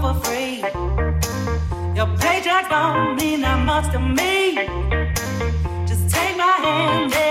for free. Your paycheck don't mean that much to me. Just take my hand.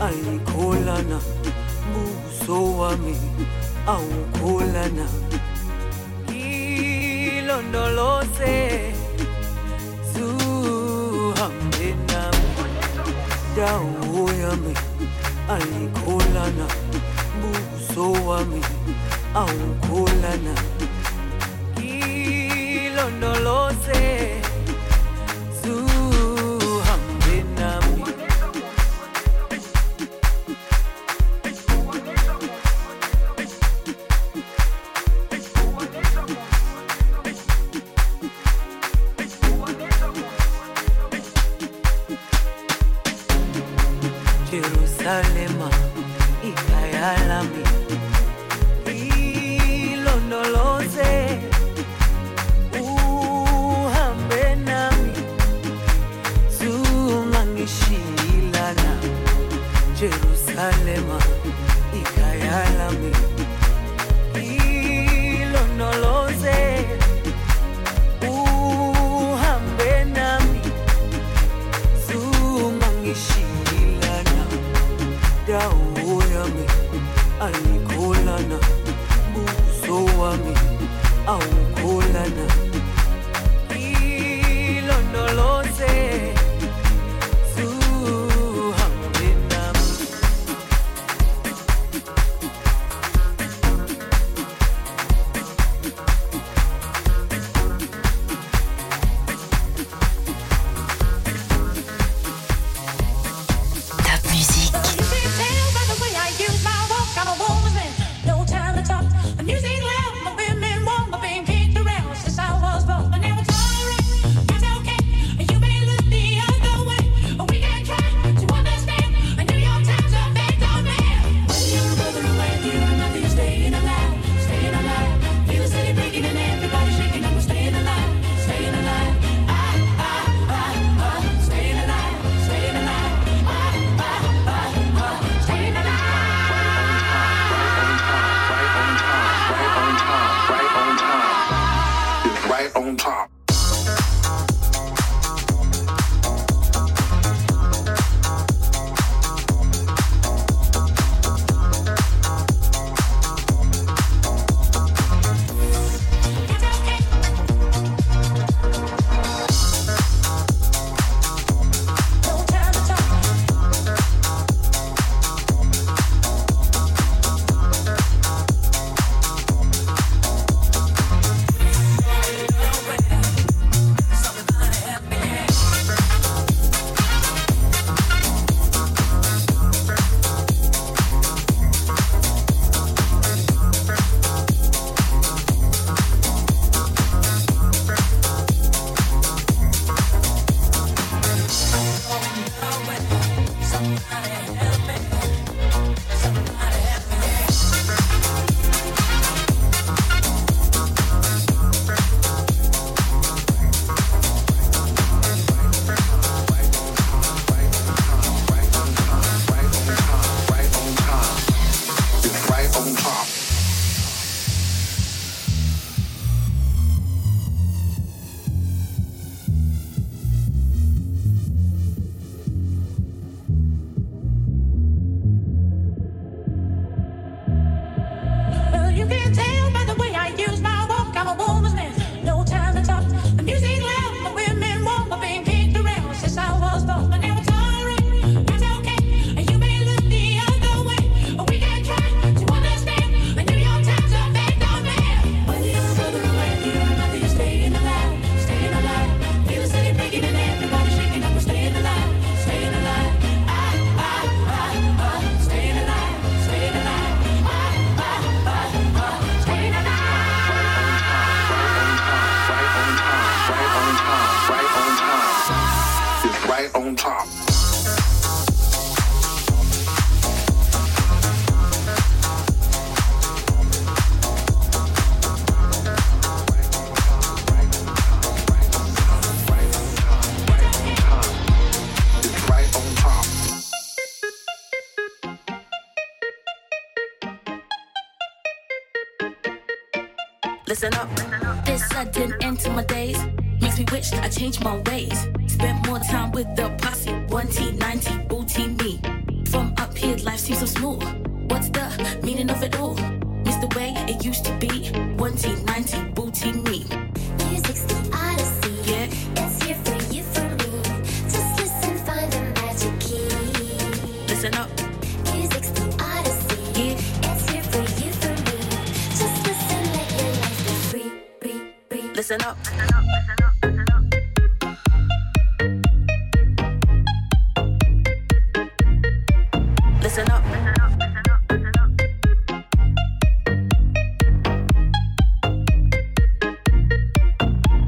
ayikholana buso wami awukholana. Ilondoloze zuhambe na dawo yami ayikholana buso wami awukholana. Ilondoloze change my way.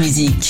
Music.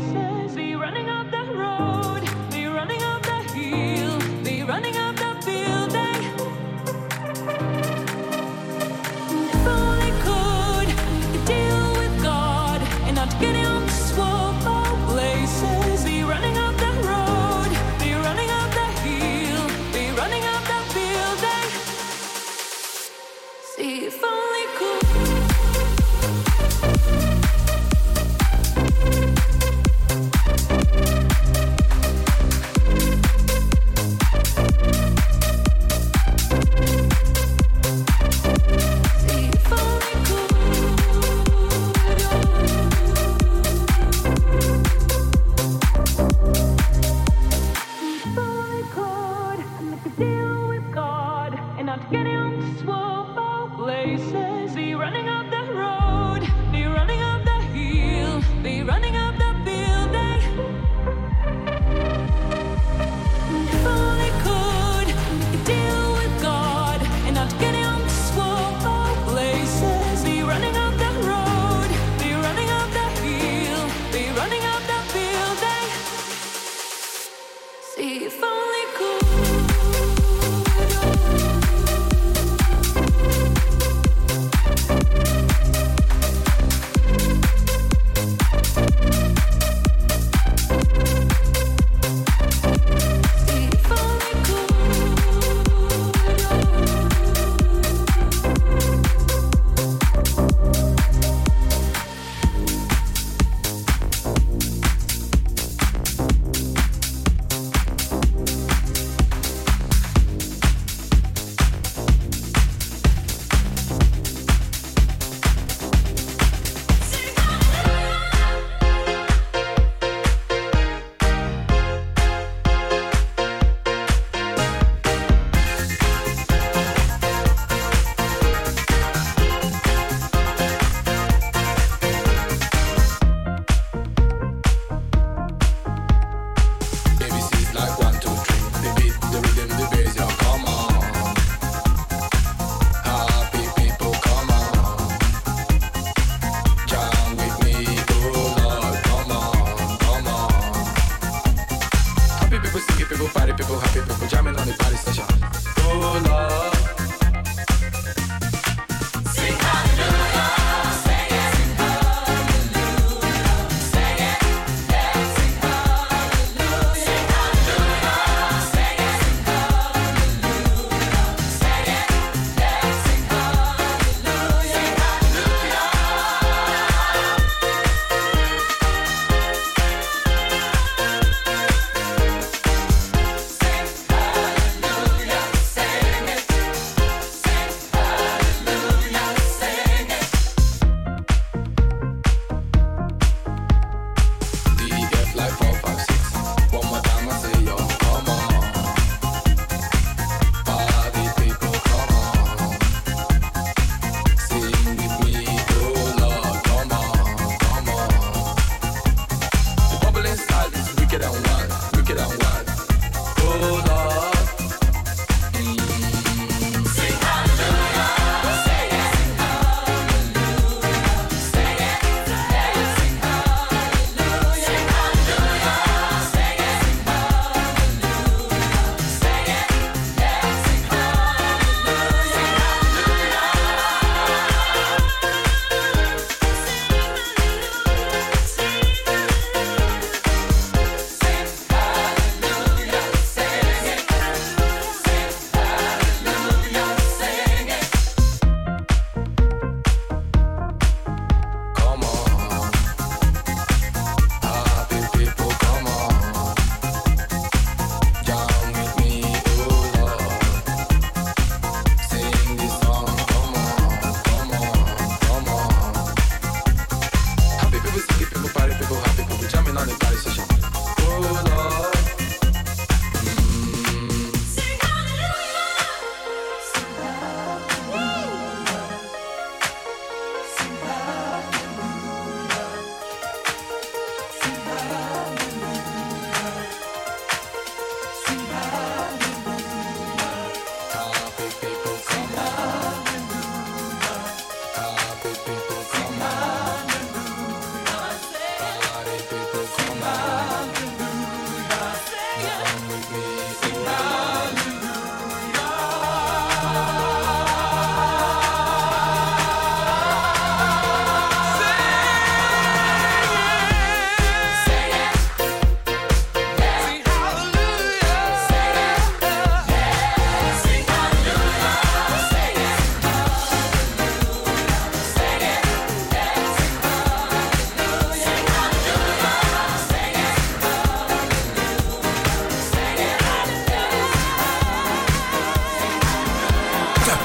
Swamp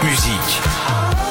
musique.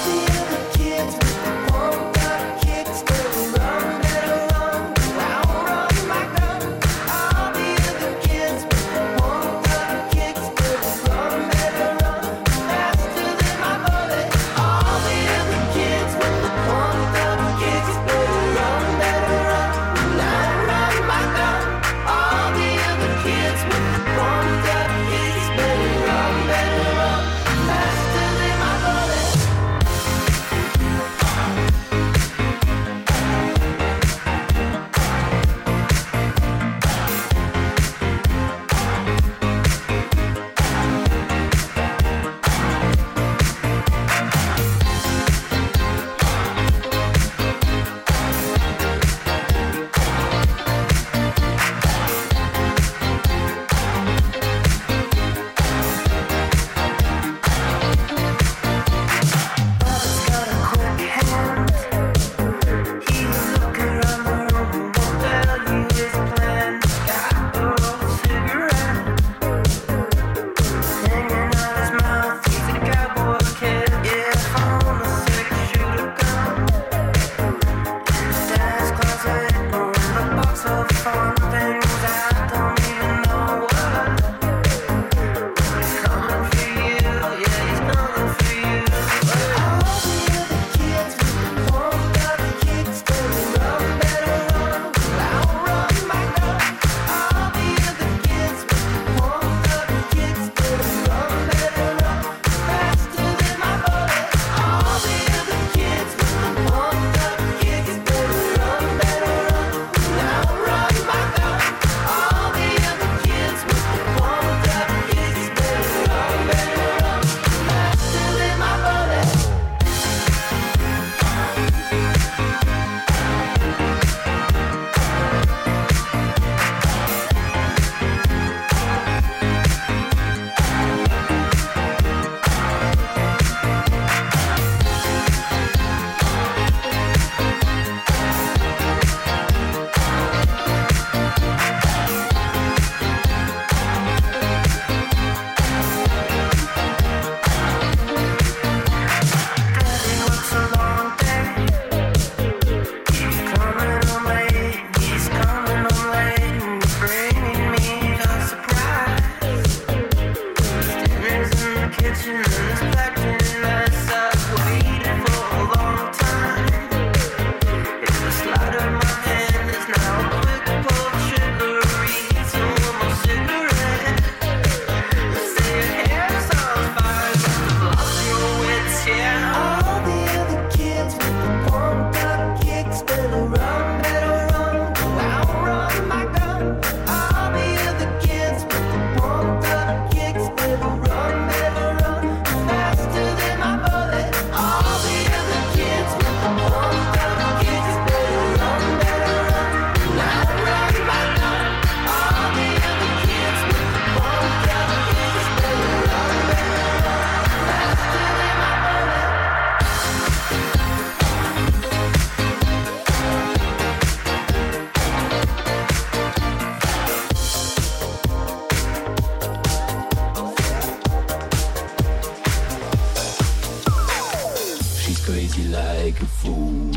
She's crazy like a fool.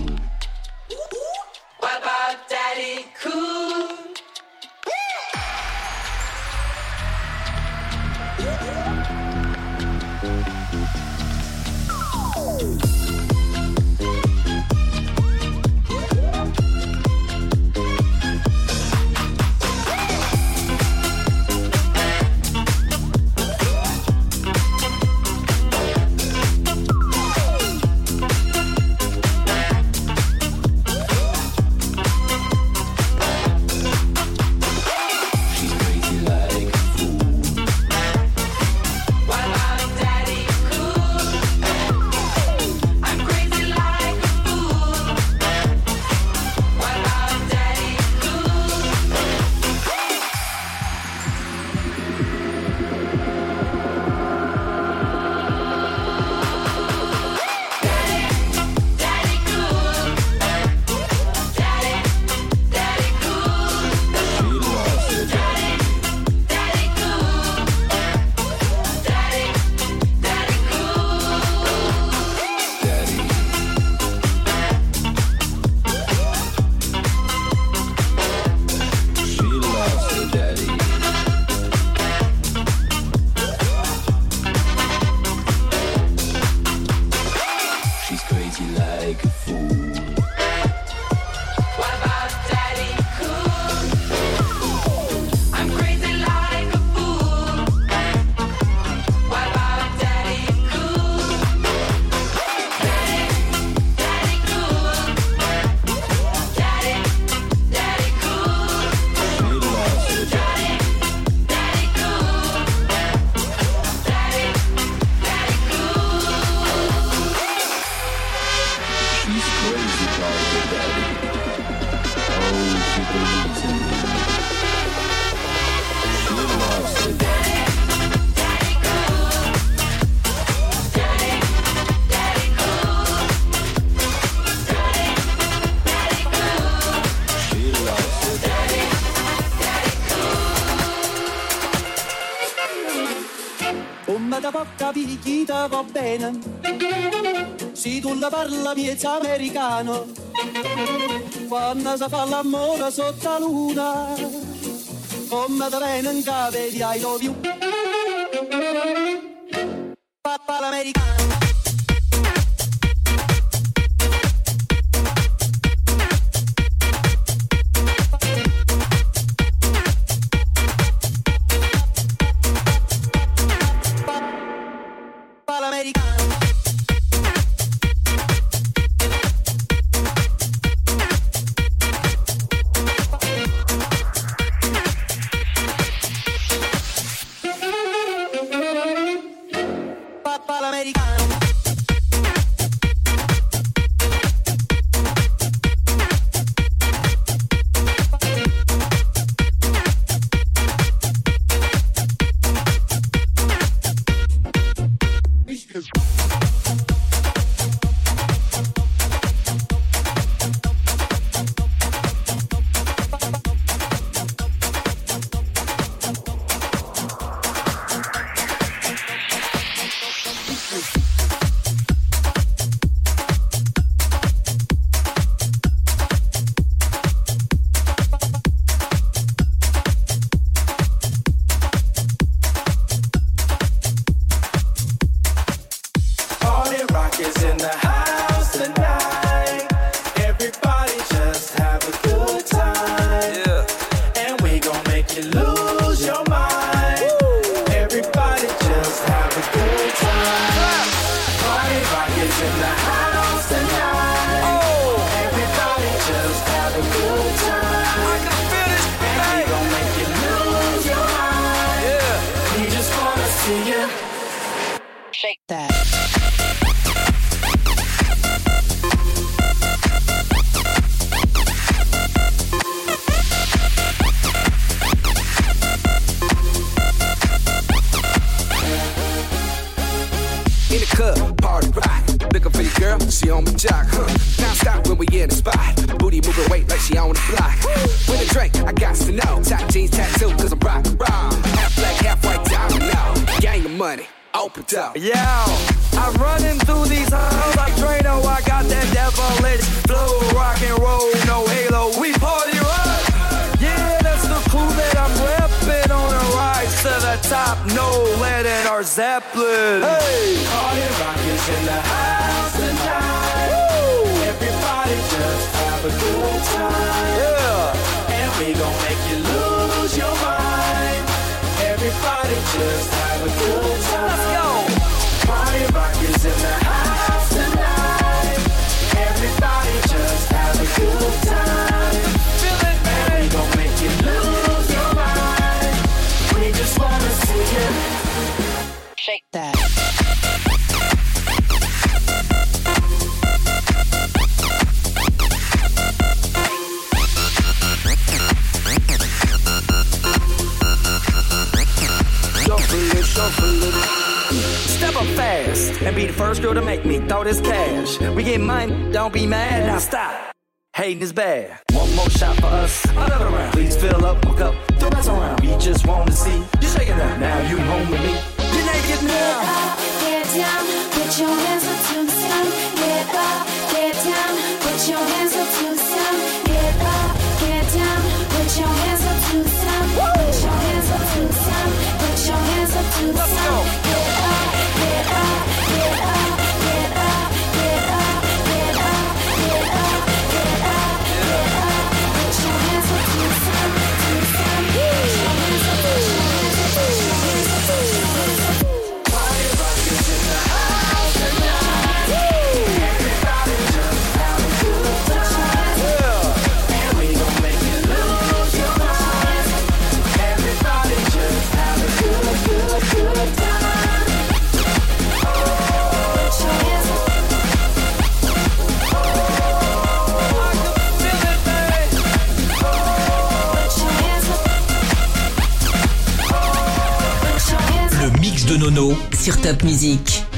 What about Daddy Cool? parla miezza americano, quando si fa l'amore sotto la luna, come te vengono vedi ai i dovi don't be mad. Now stop. Hating is bad. One more shot for us. Another round. Please fill up, hook up. Don't mess around. We just want to see you shaking up. Now you home with me. You're naked now. Get up, get down. Put your hands up to Sur Top Music.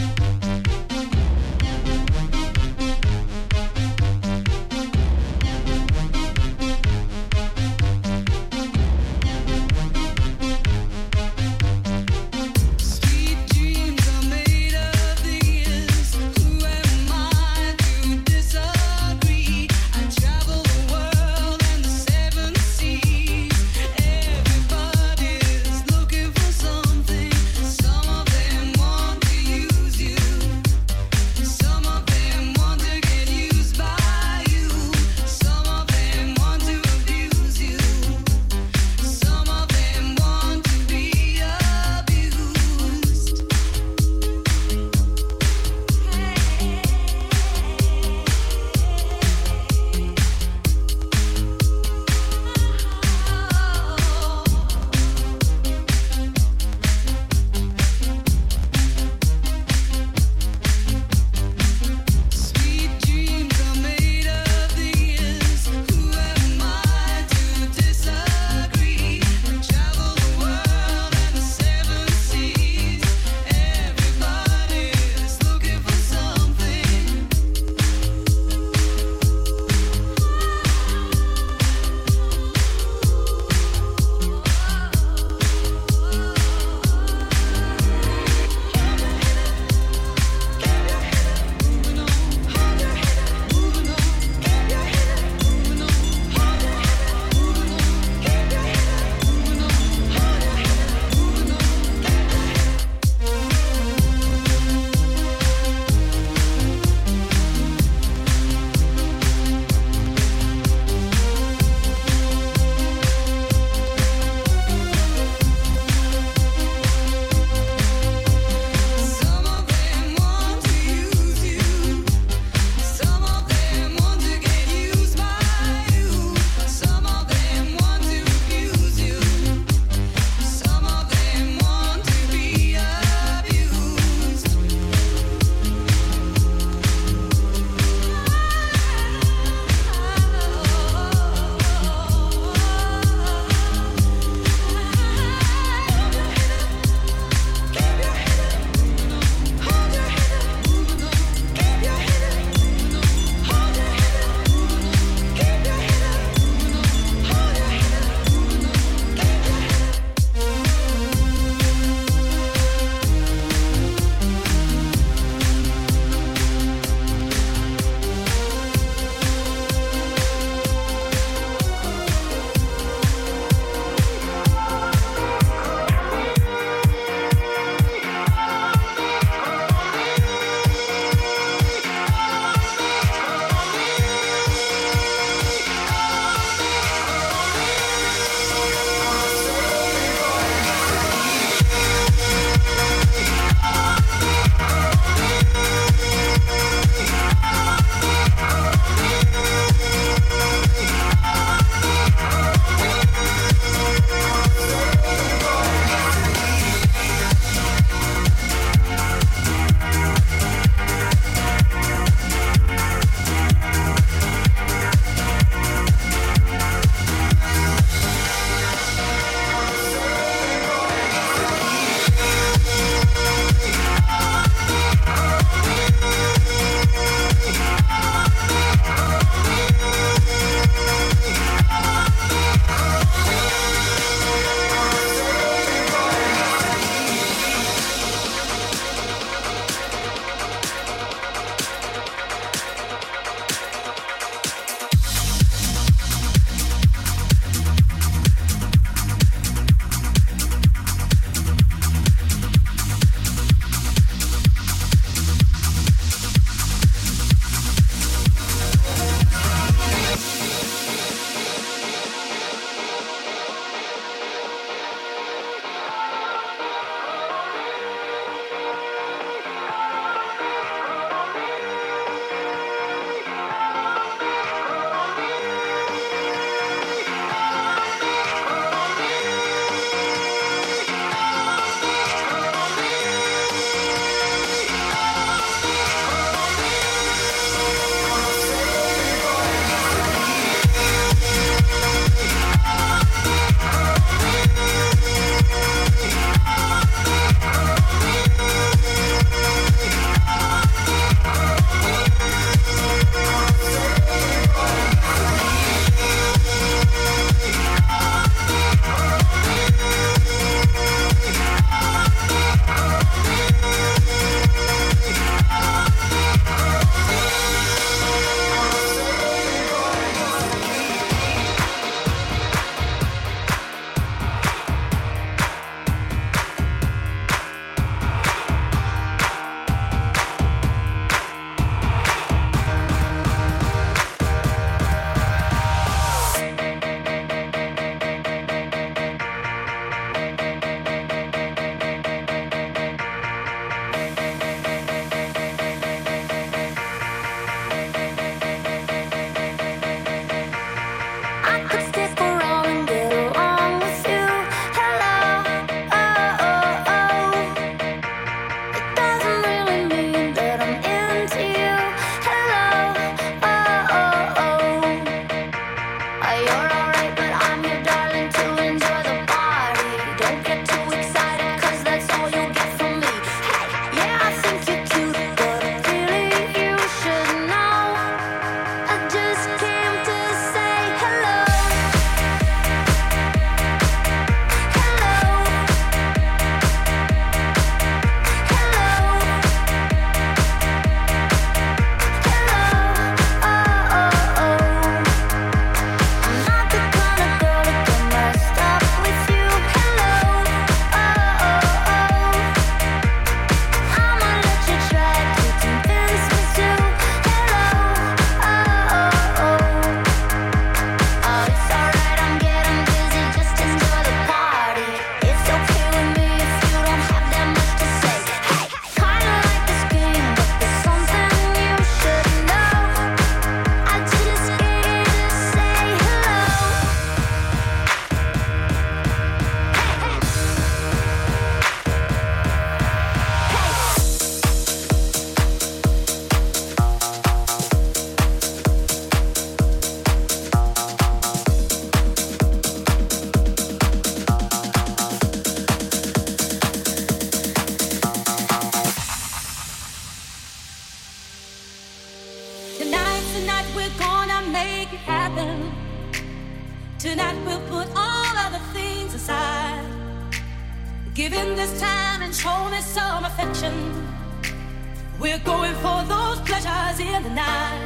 in the night.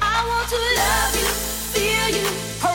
I want to love you, feel you.